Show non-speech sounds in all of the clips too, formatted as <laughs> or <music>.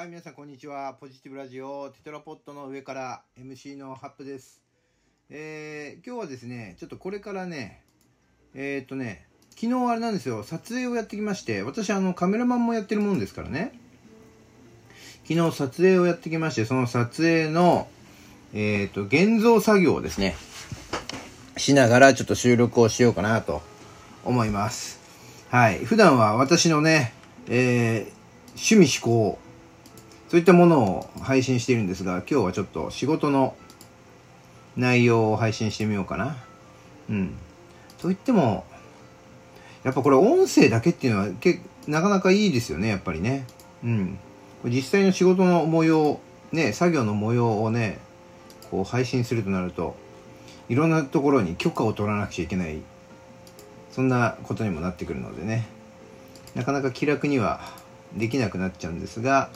はい、皆さんこんにちは。ポジティブラジオテトラポットの上から MC のハップです。えー、今日はですね、ちょっとこれからね、えー、っとね、昨日あれなんですよ、撮影をやってきまして、私あのカメラマンもやってるもんですからね、昨日撮影をやってきまして、その撮影の、えー、っと、現像作業をですね、しながらちょっと収録をしようかなと思います。はい。普段は私のね、えー、趣味思考、そういったものを配信しているんですが、今日はちょっと仕事の内容を配信してみようかな。うん。と言っても、やっぱこれ音声だけっていうのはけなかなかいいですよね、やっぱりね。うん。実際の仕事の模様、ね、作業の模様をね、こう配信するとなると、いろんなところに許可を取らなくちゃいけない、そんなことにもなってくるのでね、なかなか気楽にはできなくなっちゃうんですが、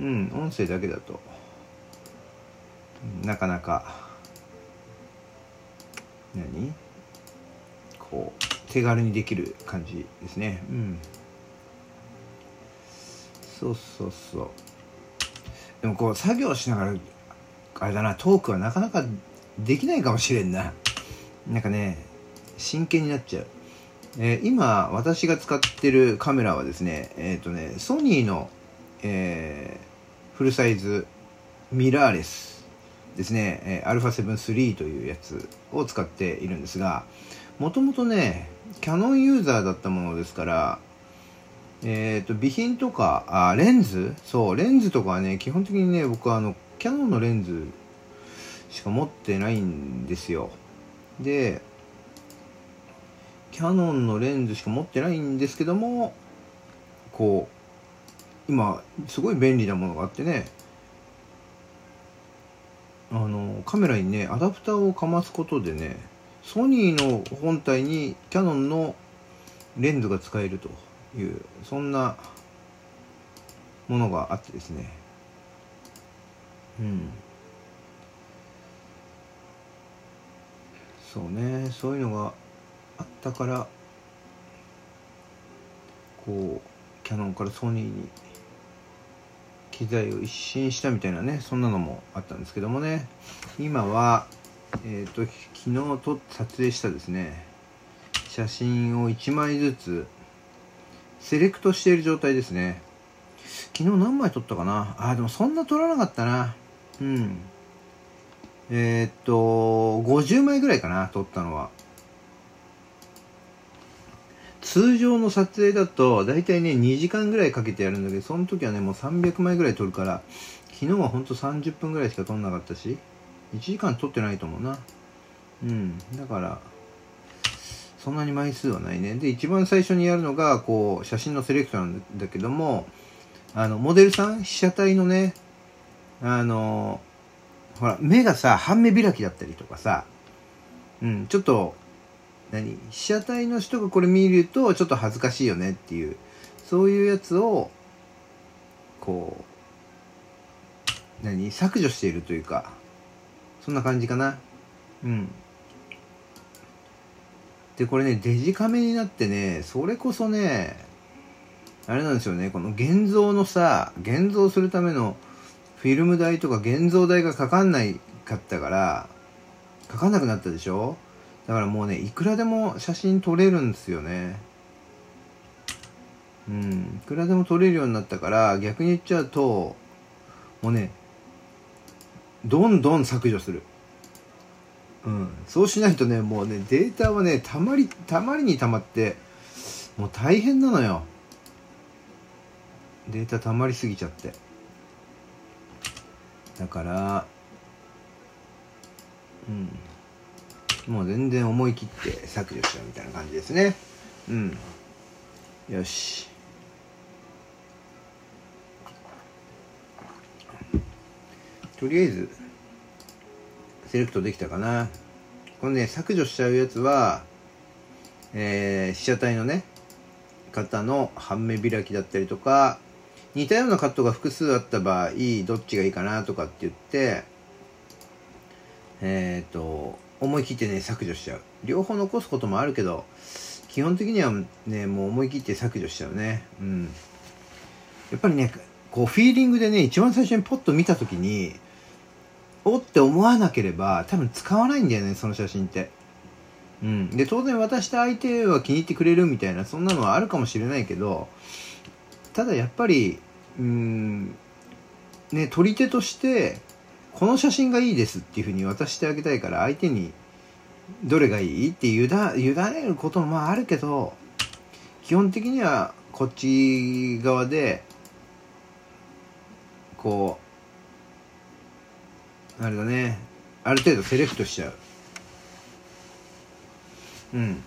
うん、音声だけだと、なかなか、何？こう、手軽にできる感じですね。うん。そうそうそう。でもこう、作業しながら、あれだな、トークはなかなかできないかもしれんな。なんかね、真剣になっちゃう。えー今、私が使ってるカメラはですね、えっ、とね、ソニーの、えーフルサイズミラーレスですね、えー、α7 III というやつを使っているんですが、もともとね、キャノンユーザーだったものですから、えっ、と、備品とか、あ、レンズ？そう、レンズとかはね、基本的にね、僕はあの、キャノンのレンズしか持ってないんですよ。で、キャノンのレンズしか持ってないんですけども、こう、今、すごい便利なものがあってね、あの、カメラにね、アダプターをかますことでね、ソニーの本体にキャノンのレンズが使えるという、そんなものがあってですね。うん。そうね、そういうのがあったから、こう、キャノンからソニーに機材を一新したみたいなねそんなのもあったんですけどもね。今はえっ、と昨日と撮影したですね写真を1枚ずつセレクトしている状態ですね。昨日何枚撮ったかな？あでもそんな撮らなかったな。うん。えっ、と50枚ぐらいかな撮ったのは。通常の撮影だと大体ね2時間ぐらいかけてやるんだけどその時はねもう300枚ぐらい撮るから昨日はほんと30分ぐらいしか撮んなかったし1時間撮ってないと思うな。うんだからそんなに枚数はないね。で一番最初にやるのがこう写真のセレクトなんだけどもあのモデルさん被写体のねあのほら目がさ半目開きだったりとかさうんちょっと何？被写体の人がこれ見るとちょっと恥ずかしいよねっていう。そういうやつをこう何？削除しているというか。そんな感じかな。うん。でこれねデジカメになってねそれこそねあれなんですよね。この現像のさ現像するためのフィルム代とか現像代がかかんないかったからかかんなくなったでしょ？だからもうね、いくらでも写真撮れるんですよね。うん、いくらでも撮れるようになったから、逆に言っちゃうと、もうね、どんどん削除する。うん、そうしないとね、もうね、データはね、たまり、たまりにたまって、もう大変なのよ。データたまりすぎちゃって。だから、うん。もう全然思い切って削除しちゃうみたいな感じですね。うん。よし。とりあえず、セレクトできたかな。このね、削除しちゃうやつは、えー、被写体のね、方の半目開きだったりとか、似たようなカットが複数あった場合、どっちがいいかなとかって言って、えっ、と、思い切ってね、削除しちゃう。両方残すこともあるけど、基本的にはね、もう思い切って削除しちゃうね。うん。やっぱりね、こうフィーリングでね一番最初にポッと見た時におって思わなければ多分使わないんだよねその写真って。うん、で当然渡した相手は気に入ってくれるみたいなそんなのはあるかもしれないけどただやっぱりうんね取り手としてこの写真がいいですっていうふうに渡してあげたいから相手にどれがいいって委ねることもああるけど基本的にはこっち側でこうあれだねある程度セレクトしちゃう。うん。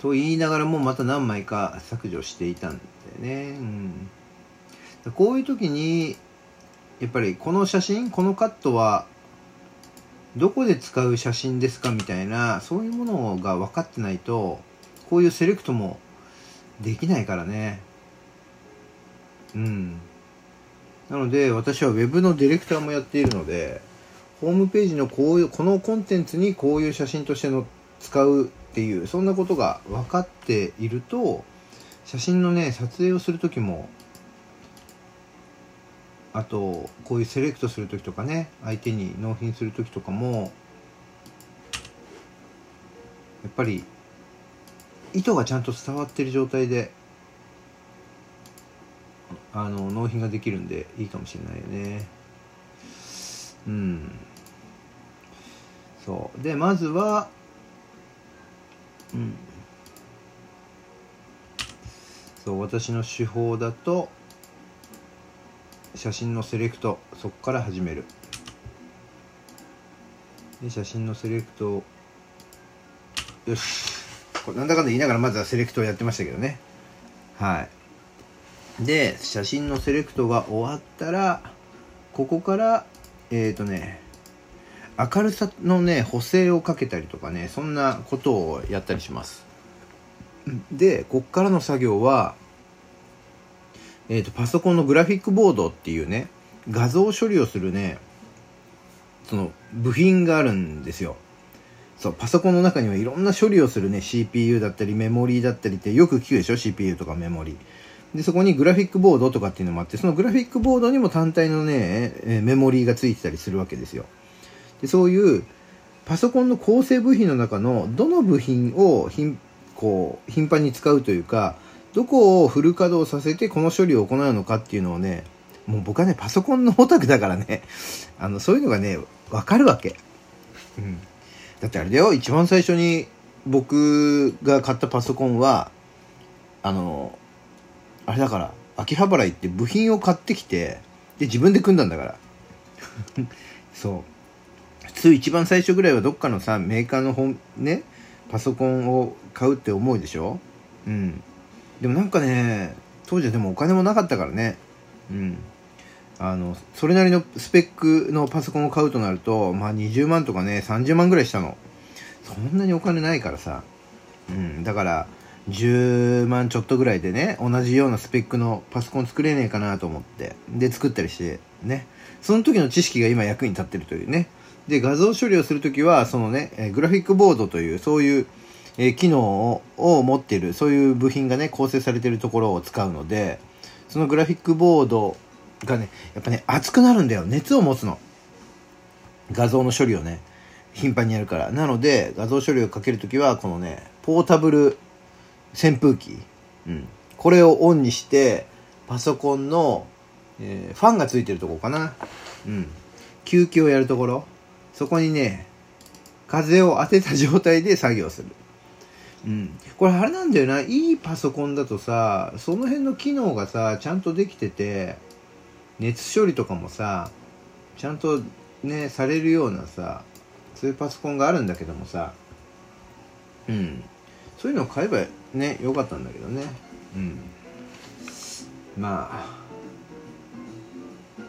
と言いながらもまた何枚か削除していたんだよね、うん、こういう時にやっぱりこの写真このカットはどこで使う写真ですかみたいなそういうものが分かってないとこういうセレクトもできないからね。うん。なので私は Web のディレクターもやっているのでホームページのこういうこのコンテンツにこういう写真としての使うっていうそんなことが分かっていると写真のね撮影をする時もあとこういうセレクトする時とかね相手に納品する時とかもやっぱり意図がちゃんと伝わってる状態であの納品ができるんでいいかもしれないよね。うん。そう。でまずはうん。そう私の手法だと写真のセレクトそこから始める。で写真のセレクトよし。これなんだかんだ言いながらまずはセレクトをやってましたけどね。はい。で写真のセレクトが終わったらここからえっ、ー、とね明るさのね補正をかけたりとかねそんなことをやったりします。でこっからの作業はえーと、パソコンのグラフィックボードっていうね画像処理をするねその部品があるんですよ。そうパソコンの中にはいろんな処理をするね CPU だったりメモリーだったりってよく聞くでしょ？CPU とかメモリー。でそこにグラフィックボードとかっていうのもあってそのグラフィックボードにも単体のねメモリーがついてたりするわけですよ。でそういうパソコンの構成部品の中のどの部品をひんこう頻繁に使うというかどこをフル稼働させてこの処理を行うのかっていうのをねもう僕はねパソコンのオタクだからね。<laughs> あのそういうのがね分かるわけ、うん、だってあれだよ。一番最初に僕が買ったパソコンはあのあれだから秋葉原行って部品を買ってきてで自分で組んだんだから。<laughs> そう。普通一番最初ぐらいはどっかのさメーカーの本ねパソコンを買うって思うでしょ？うん。でもなんかね当時はでもお金もなかったからね。うん。あのそれなりのスペックのパソコンを買うとなるとまあ20万とかね30万ぐらいしたの。そんなにお金ないからさ。うん。だから10万ちょっとぐらいでね同じようなスペックのパソコン作れねえかなと思って。で作ったりしてね。その時の知識が今役に立ってるというね。で画像処理をする時はそのねグラフィックボードというそういうえ機能を持っているそういう部品がね構成されているところを使うのでそのグラフィックボードがねやっぱね熱くなるんだよ。熱を持つの。画像の処理をね頻繁にやるから。なので画像処理をかける時はこのねポータブル扇風機、うん、これをオンにしてパソコンの、えー、ファンがついてるとこかな、うん、休憩をやるところ。そこにね風を当てた状態で作業する。うん、これあれなんだよな。いいパソコンだとさその辺の機能がさちゃんとできてて熱処理とかもさちゃんとねされるようなさそういうパソコンがあるんだけどもさ。うん。そういうのを買えばねよかったんだけどね。うん。ま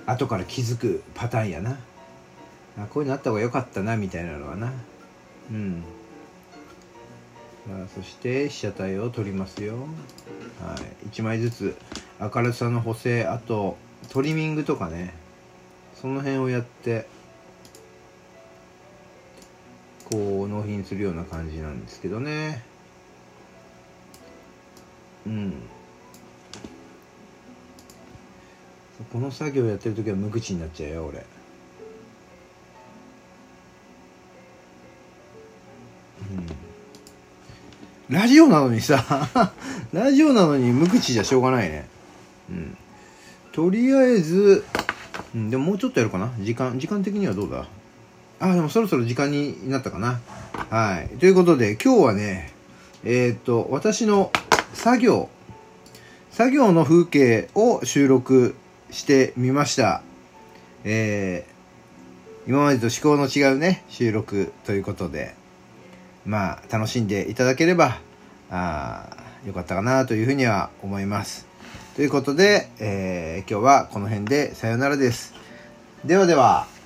あ後から気づくパターンやな。あこういうのあった方が良かったなみたいなのはな。うん。さあそして被写体を取りますよ。はい。1枚ずつ明るさの補正あとトリミングとかね。その辺をやってこう納品するような感じなんですけどね。うん。この作業やってる時は無口になっちゃうよ俺。ラジオなのにさ <laughs> ラジオなのに無口じゃしょうがないね。うん。とりあえず、うん、でももうちょっとやるかな。時間時間的にはどうだ？あでもそろそろ時間になったかな。はい。ということで今日はねえっ、と私の作業作業の風景を収録してみました。えー、今までと思考の違うね収録ということで。まあ楽しんでいただければあよかったかなというふうには思います。ということで、えー、今日はこの辺でさよならです。ではでは。